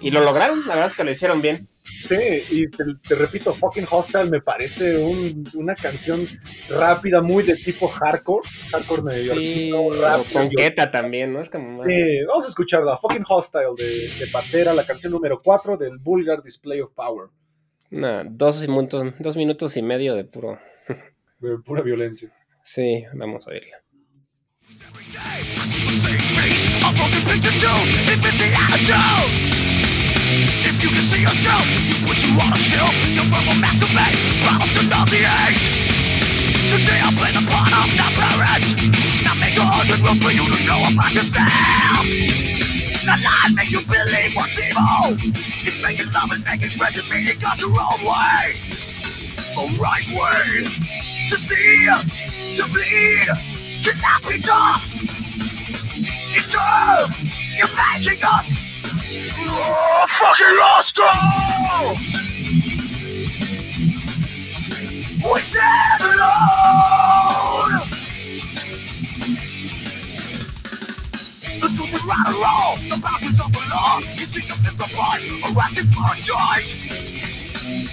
S3: y lo lograron, la verdad es que lo hicieron bien.
S2: Sí, y te, te repito, Fucking Hostile me parece un- una canción rápida, muy de tipo hardcore, hardcore medio
S3: Sí,
S2: rápido,
S3: o con Keta también, ¿no? Es como...
S2: Sí, vamos a escucharla. Fucking Hostile de, de Pantera, la canción número 4 del Vulgar Display of Power.
S3: Nah, dos, minutos, dos minutos y medio de puro...
S2: De pura violencia.
S3: Sí, vamos a oírla.
S1: If you can see yourself, what you wanna show, you will masturbate, bottles to nauseate. Today I play the part of the parent. Now make a hundred rules for you to know about yourself. The lie make you believe what's evil. It's making love and making friends and meaning got the wrong way. The right way to see, to bleed, cannot be done. It's true! You're making us! Oh, fucking lost all! We stand alone! The truth is right or wrong, the boundaries of the law. You see the part, arrested for a choice.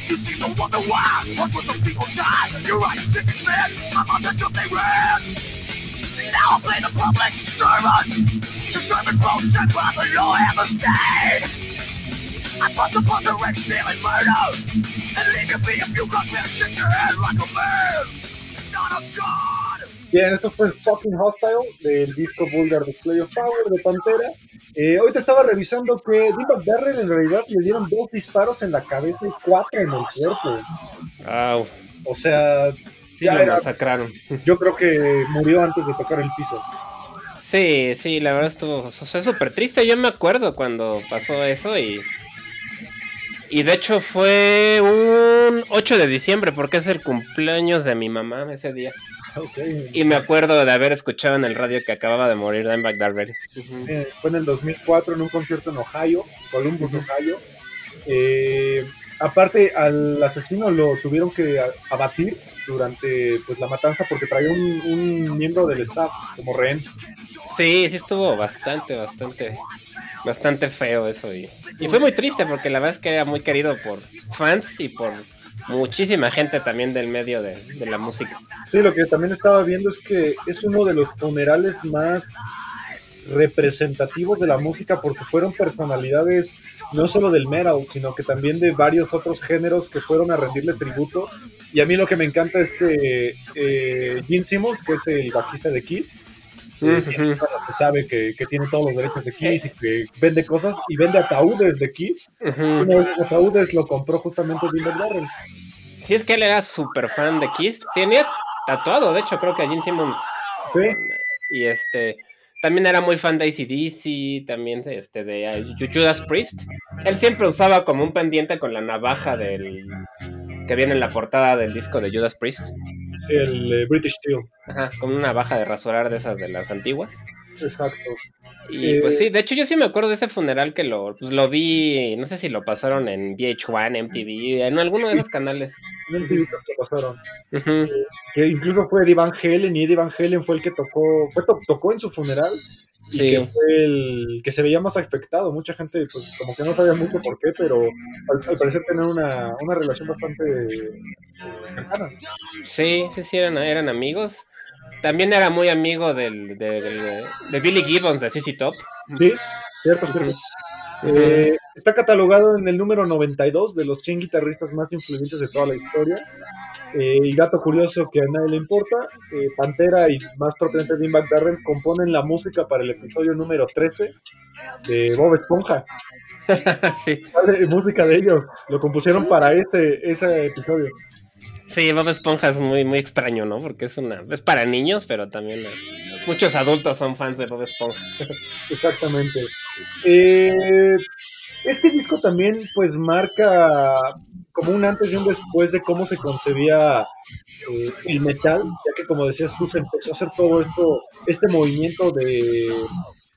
S1: You seem to wonder why, what was some people die? You're right, tickets, man, I'm on the job they ran. Now I play the public servant To serve and protect by the law and murder leave you be if you got me shake your head like a man Not a god
S2: Bien, esto fue Fucking Hostile del disco Vulgar Display of Power de Pantera. Eh, ahorita estaba revisando que Darrell en realidad le dieron dos disparos en la cabeza y cuatro en el cuerpo.
S3: Au,
S2: O sea,
S3: sí
S2: ya
S3: lo
S2: era-
S3: masacraron.
S2: yo creo que murió antes de tocar el piso.
S3: Sí, sí, la verdad estuvo o sea, súper triste. Yo me acuerdo cuando pasó eso y. Y de hecho fue un 8 de diciembre porque es el cumpleaños de mi mamá ese día.
S2: Ok.
S3: Y me acuerdo de haber escuchado en el radio que acababa de morir Dimebag Darrell.
S2: Eh, fue en el 2004 en un concierto en Ohio, Columbus, Ohio. Eh, aparte, al asesino lo tuvieron que abatir durante pues, la matanza porque traía un, un miembro del staff como rehén.
S3: Sí, sí estuvo bastante, bastante, bastante feo eso. Y, y fue muy triste porque la verdad es que era muy querido por fans y por muchísima gente también del medio de, de la música.
S2: Sí, lo que también estaba viendo es que es uno de los funerales más representativos de la música porque fueron personalidades no solo del metal, sino que también de varios otros géneros que fueron a rendirle tributo. Y a mí lo que me encanta es que eh, Gene Simmons, que es el bajista de Kiss,
S3: Ujú.
S2: que sabe que, que tiene todos los derechos de Kiss y que vende cosas y vende ataúdes de Kiss. Uno de los ataúdes lo compró justamente Dimebag Darrell.
S3: Sí, es que él era súper fan de Kiss. Tenía tatuado, de hecho, creo que a Gene Simmons.
S2: Sí.
S3: Y este. También era muy fan de ACDC, también este, de Judas Priest. Él siempre usaba como un pendiente con la navaja del. que viene en la portada del disco de Judas Priest.
S2: Sí, el eh, British Steel.
S3: Ajá, con una navaja de rasurar de esas de las antiguas.
S2: Exacto.
S3: Y
S2: Eh,
S3: pues sí, de hecho yo sí me acuerdo de ese funeral que lo, pues, lo vi, no sé si lo pasaron en VH1, MTV, en alguno de esos canales.
S2: En video que pasaron.
S3: Ujú.
S2: que incluso fue Eddie Van Halen y Eddie Van Halen fue el que tocó, fue to- tocó en su funeral y
S3: Sí.
S2: que fue el que se veía más afectado. Mucha gente pues como que no sabía mucho por qué, pero al, al parecer tener una, una relación bastante eh, cercana.
S3: Sí, sí, sí, eran, eran amigos. También era muy amigo del, del- del- de Billy Gibbons de CC Top.
S2: Sí, cierto, cierto. Eh, está catalogado en el número 92 de los 100 guitarristas más influyentes de toda la historia. Eh, y dato curioso que a nadie le importa, eh, Pantera y más propiamente Dean Darrell componen la música para el episodio número 13 de Bob Esponja.
S3: sí.
S2: Música de ellos, lo compusieron para ese, ese episodio.
S3: Sí, Bob Esponja es muy, muy extraño, ¿no? Porque es una. es para niños, pero también eh, muchos adultos son fans de Bob Esponja.
S2: Exactamente. Eh, este disco también pues marca como un antes y un después de cómo se concebía eh, el metal, ya que como decías tú, se empezó a hacer todo esto, este movimiento de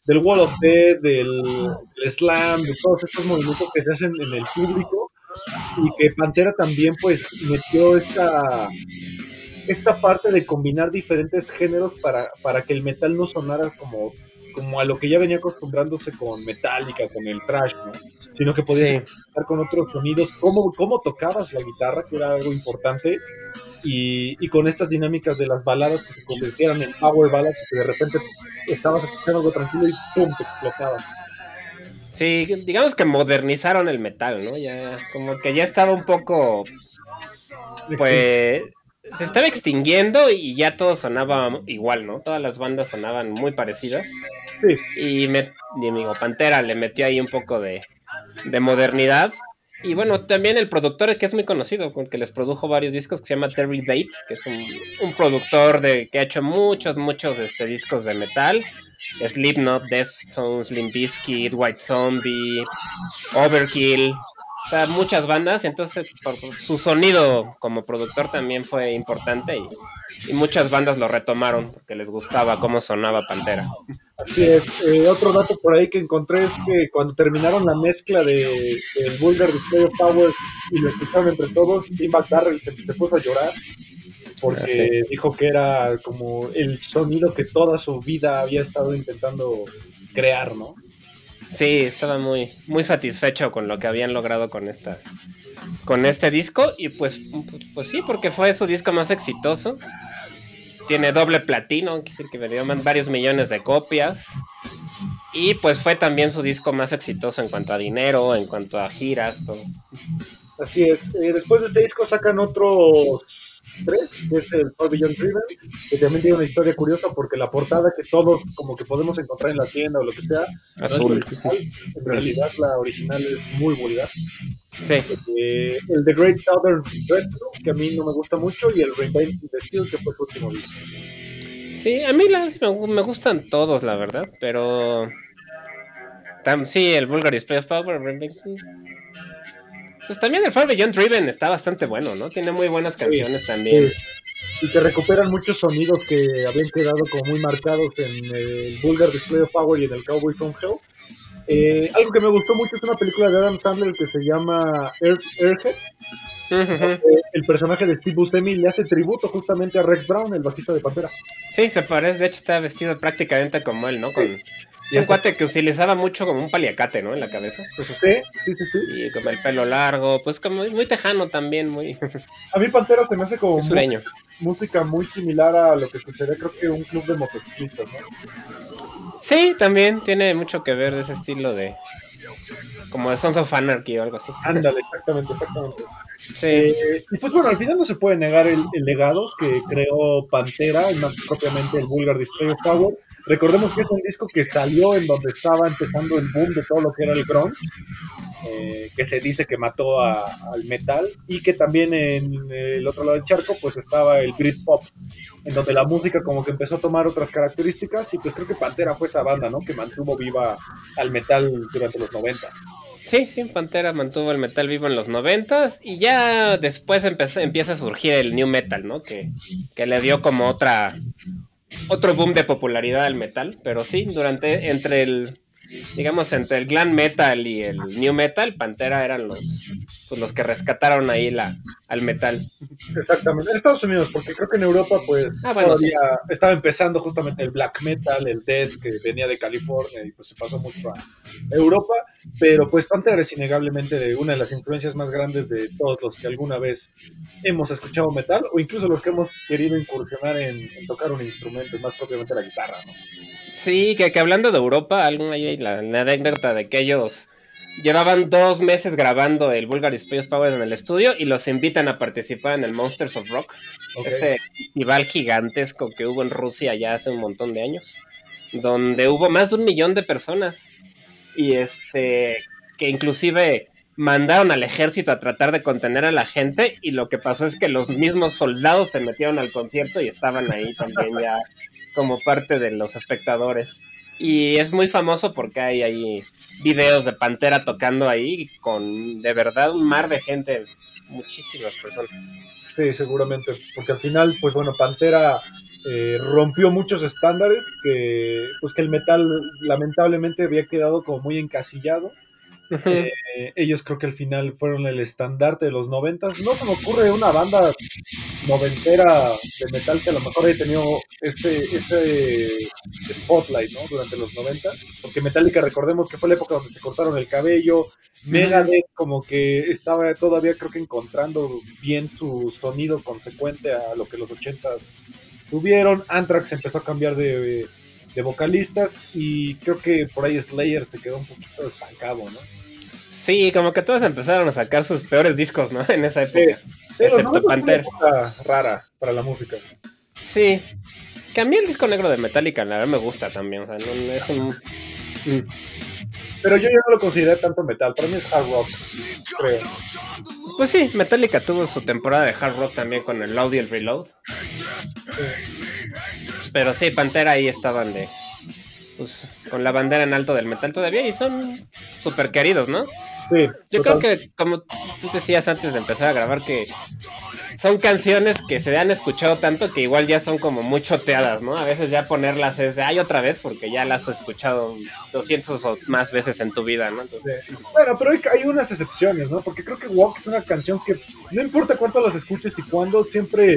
S2: del Wall of Death, del, del slam, de todos estos movimientos que se hacen en el público y que Pantera también pues metió esta esta parte de combinar diferentes géneros para, para que el metal no sonara como, como a lo que ya venía acostumbrándose con Metallica, con el trash, ¿no? Sino que podías
S3: Sí.
S2: estar con otros sonidos, cómo, cómo tocabas la guitarra, que era algo importante, y, y con estas dinámicas de las baladas que se convirtieran en power ballads, que de repente estabas escuchando algo tranquilo y ¡pum! te explotaba.
S3: Sí, digamos que modernizaron el metal, ¿no? Ya, como que ya estaba un poco. Pues. Se estaba extinguiendo y ya todo sonaba igual, ¿no? Todas las bandas sonaban muy parecidas.
S2: Sí,
S3: Y, me, y mi amigo Pantera le metió ahí un poco de, de modernidad. Y bueno, también el productor que es muy conocido, porque les produjo varios discos, que se llama Terry Date, que es un, un productor de, que ha hecho muchos, muchos este, discos de metal. Slipknot, Deftones, Limp Bizkit, White Zombie, Overkill, o sea, muchas bandas, entonces su sonido como productor también fue importante y, y muchas bandas lo retomaron porque les gustaba cómo sonaba Pantera.
S2: Así es. Eh, otro dato por ahí que encontré es que cuando terminaron la mezcla de, del Vulgar Display of Power y lo escucharon entre todos, Tim Darrell se, se puso a llorar porque dijo que era como el sonido que toda su vida había estado intentando crear, ¿no?
S3: Sí, estaba muy, muy satisfecho con lo que habían logrado con esta, con este disco y pues, pues sí, porque fue su disco más exitoso. Tiene doble platino, quiere decir que vendió varios millones de copias. Y pues fue también su disco más exitoso en cuanto a dinero, en cuanto a giras, todo.
S2: Así es. Eh, después de este disco sacan otros tres, que es el Beyond Driven, que también tiene una historia curiosa porque la portada que todos como que podemos encontrar en la tienda o lo que sea, no es
S3: Azul.
S2: original. en realidad la original es muy vulgar.
S3: Sí,
S2: Eh, el The Great Southern Retro, que a mí no me gusta mucho, y el Reinventing the Steel, que fue su último disco.
S3: sí, a mí la- sí me, gu- me gustan todos, la verdad, pero... tam- sí, el Vulgar Display of Power. Pues también el Far Beyond Driven está bastante bueno, ¿no? Tiene muy buenas canciones también.
S2: Sí. y que recuperan muchos sonidos que habían quedado como muy marcados en el Vulgar Display of Power y en el Cowboy from Hell. Eh, algo que me gustó mucho es una película de Adam Sandler que se llama Earth, Airhead. Eh, el personaje de Steve Buscemi le hace tributo justamente a Rex Brown, el bajista de Pantera.
S3: Sí, se parece, de hecho está vestido prácticamente como él, ¿no? Con un cuate que utilizaba mucho como un paliacate, ¿no? En la cabeza.
S2: Sí, sí, sí, sí.
S3: Y como el pelo largo, pues como muy tejano también, muy...
S2: A mí Pantera se me hace como
S3: sureño.
S2: música muy similar a lo que escucharía creo que un club de motociclistas, ¿no?
S3: Sí, también tiene mucho que ver de ese estilo de... Como de Sons of Anarchy o algo así.
S2: Ándale, exactamente, exactamente.
S3: Sí.
S2: Eh, y pues bueno, al final no se puede negar el, el legado que creó Pantera, y más propiamente el Vulgar Display of Power. Recordemos que es un disco que salió en donde estaba empezando el boom de todo lo que era el grunge, eh, que se dice que mató al metal, y que también en el otro lado del charco pues estaba el Britpop, en donde la música como que empezó a tomar otras características, y pues creo que Pantera fue esa banda, ¿no? Que mantuvo viva al metal durante los noventas.
S3: Sí, sí, Pantera mantuvo el metal vivo en los noventas y ya después empieza a surgir el new metal, ¿no? Que, que le dio como otra otro boom de popularidad al metal, pero sí, durante entre el digamos entre el glam metal y el new metal, Pantera eran los pues, los que rescataron ahí la al metal.
S2: Exactamente, en Estados Unidos, porque creo que en Europa pues
S3: Ah, bueno,
S2: todavía estaba empezando justamente el black metal, el death que venía de California y pues se pasó mucho a Europa, pero pues Pantera es innegablemente de una de las influencias más grandes de todos los que alguna vez hemos escuchado metal o incluso los que hemos querido incursionar en, en tocar un instrumento, más propiamente la guitarra, ¿no?
S3: Sí, que, que hablando de Europa, algún ahí la, la anécdota de que ellos llevaban dos meses grabando el Vulgar Display of Power en el estudio y los invitan a participar en el Monsters of Rock, este festival gigantesco que hubo en Rusia ya hace un montón de años, donde hubo más de un millón de personas y este que inclusive mandaron al ejército a tratar de contener a la gente y lo que pasó es que los mismos soldados se metieron al concierto y estaban ahí también ya como parte de los espectadores. Y es muy famoso porque hay ahí videos de Pantera tocando ahí con de verdad un mar de gente, muchísimas personas.
S2: Sí, seguramente, porque al final, pues bueno, Pantera eh, rompió muchos estándares que, pues que el metal lamentablemente había quedado como muy encasillado. Eh, ellos creo que al final fueron el estandarte de los noventas. No se me ocurre una banda noventera de metal que a lo mejor haya tenido este, este spotlight, ¿no? Durante los noventas. Porque Metallica, recordemos que fue la época donde se cortaron el cabello. Megadeth como que estaba todavía creo que encontrando bien su sonido consecuente a lo que los ochentas tuvieron. Anthrax empezó a cambiar de, de vocalistas y creo que por ahí Slayer se quedó un poquito estancado, ¿no?
S3: Sí, como que todos empezaron a sacar sus peores discos, ¿no? En esa época.
S2: Pero
S3: Excepto
S2: época rara para la música.
S3: Sí. Que a mí el disco negro de Metallica, la verdad, me gusta también. O sea, no, no es un. Mm.
S2: Pero yo ya no lo consideré tanto metal, para mí es hard rock, creo.
S3: Pues sí, Metallica tuvo su temporada de hard rock también con el Loud y el Reload. Pero sí, Pantera ahí estaban de. Pues con la bandera en alto del metal todavía y son súper queridos, ¿no?
S2: Sí,
S3: Yo
S2: total.
S3: creo que, como tú decías antes de empezar a grabar, que son canciones que se han escuchado tanto que igual ya son como muy choteadas, ¿no? A veces ya ponerlas es de, ay, otra vez, porque ya las has escuchado 200 o más veces en tu vida, ¿no? Entonces,
S2: Sí. Bueno, pero hay, hay unas excepciones, ¿no? Porque creo que Walk es una canción que no importa cuánto las escuches y cuándo, siempre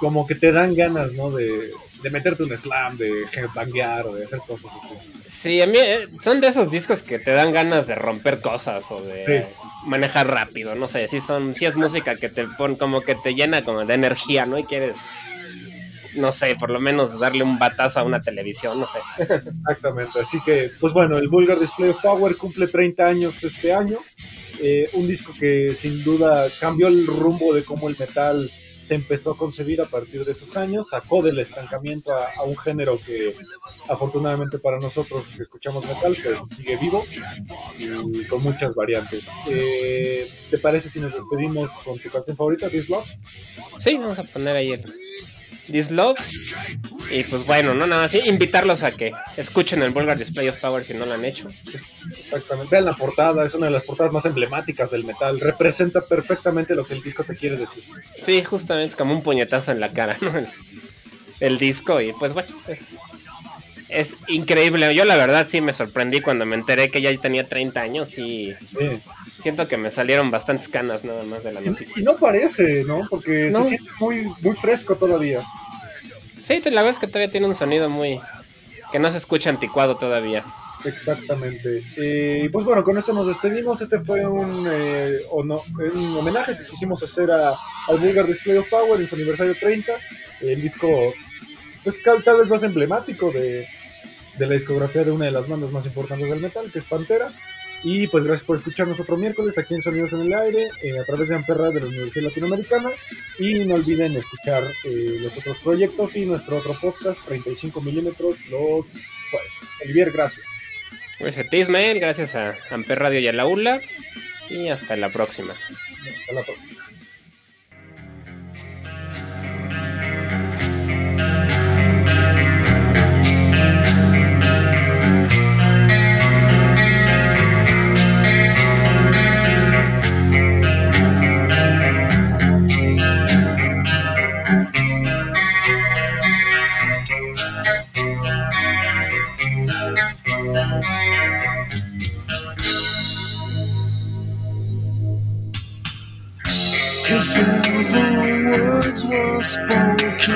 S2: como que te dan ganas, ¿no? De, de meterte un slam, de headbanguear o de hacer cosas así.
S3: sí, a mí eh, son de esos discos que te dan ganas de romper cosas o de
S2: Sí.
S3: manejar rápido, no sé, sí son, sí es música que te pone como que te llena como de energía, ¿no? Y quieres, no sé, por lo menos darle un batazo a una televisión, no sé.
S2: Exactamente, así que, pues bueno, el Vulgar Display of Power cumple 30 años este año. Eh, un disco que sin duda cambió el rumbo de cómo el metal se empezó a concebir a partir de esos años, sacó del estancamiento a, un género que afortunadamente para nosotros que escuchamos metal, pues sigue vivo y con muchas variantes. Eh, ¿Te parece si nos despedimos con tu canción favorita, This?
S3: Sí, vamos a poner ahí el, This Love. Y pues bueno, no nada así, invitarlos a que escuchen el Vulgar Display of Power si no lo han hecho.
S2: Exactamente. Vean la portada, es una de las portadas más emblemáticas del metal. Representa perfectamente lo que el disco te quiere decir.
S3: Sí, justamente es como un puñetazo en la cara, ¿no? El, el disco y pues bueno, es, es increíble. Yo la verdad sí me sorprendí cuando me enteré que ya tenía 30 años y
S2: Sí.
S3: Siento que me salieron bastantes canas nada más de la noticia.
S2: Y, no parece, ¿no? Porque
S3: No.
S2: se siente muy, muy fresco todavía.
S3: Sí, la verdad es que todavía tiene un sonido muy... que no se escucha anticuado todavía.
S2: Exactamente. Eh, Y pues bueno, con esto nos despedimos. Este fue un, eh, ono- un homenaje que quisimos hacer a, al Vulgar Display of Power en su aniversario 30. El disco, pues tal, tal vez más emblemático de, de la discografía de una de las bandas más importantes del metal, que es Pantera. Y pues gracias por escucharnos otro miércoles aquí en Sonidos en el Aire, eh, a través de Amperra de la Universidad Latinoamericana. Y no olviden escuchar eh, los otros proyectos y nuestro otro podcast, 35 milímetros, los jueves. Olivier, gracias.
S3: Gracias a ti, Ismael, gracias a Amper Radio y a la ULA. Y hasta la próxima.
S2: Hasta la próxima.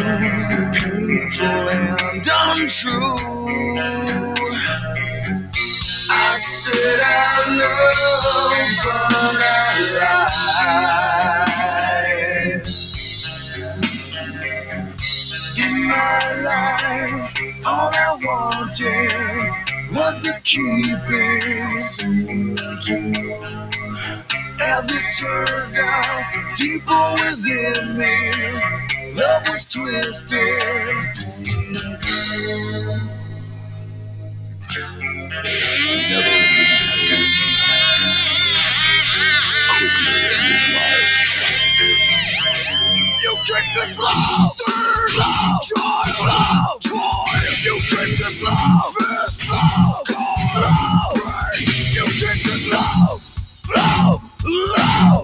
S1: Painful and untrue, I said I love, but I lied. In my life, all I wanted was the keeping someone like you. As it turns out, deeper within me, love was twisted. You keep this love, third love, joy, love, joy. You keep this love, first love, score, love, right. You keep this love, love, love.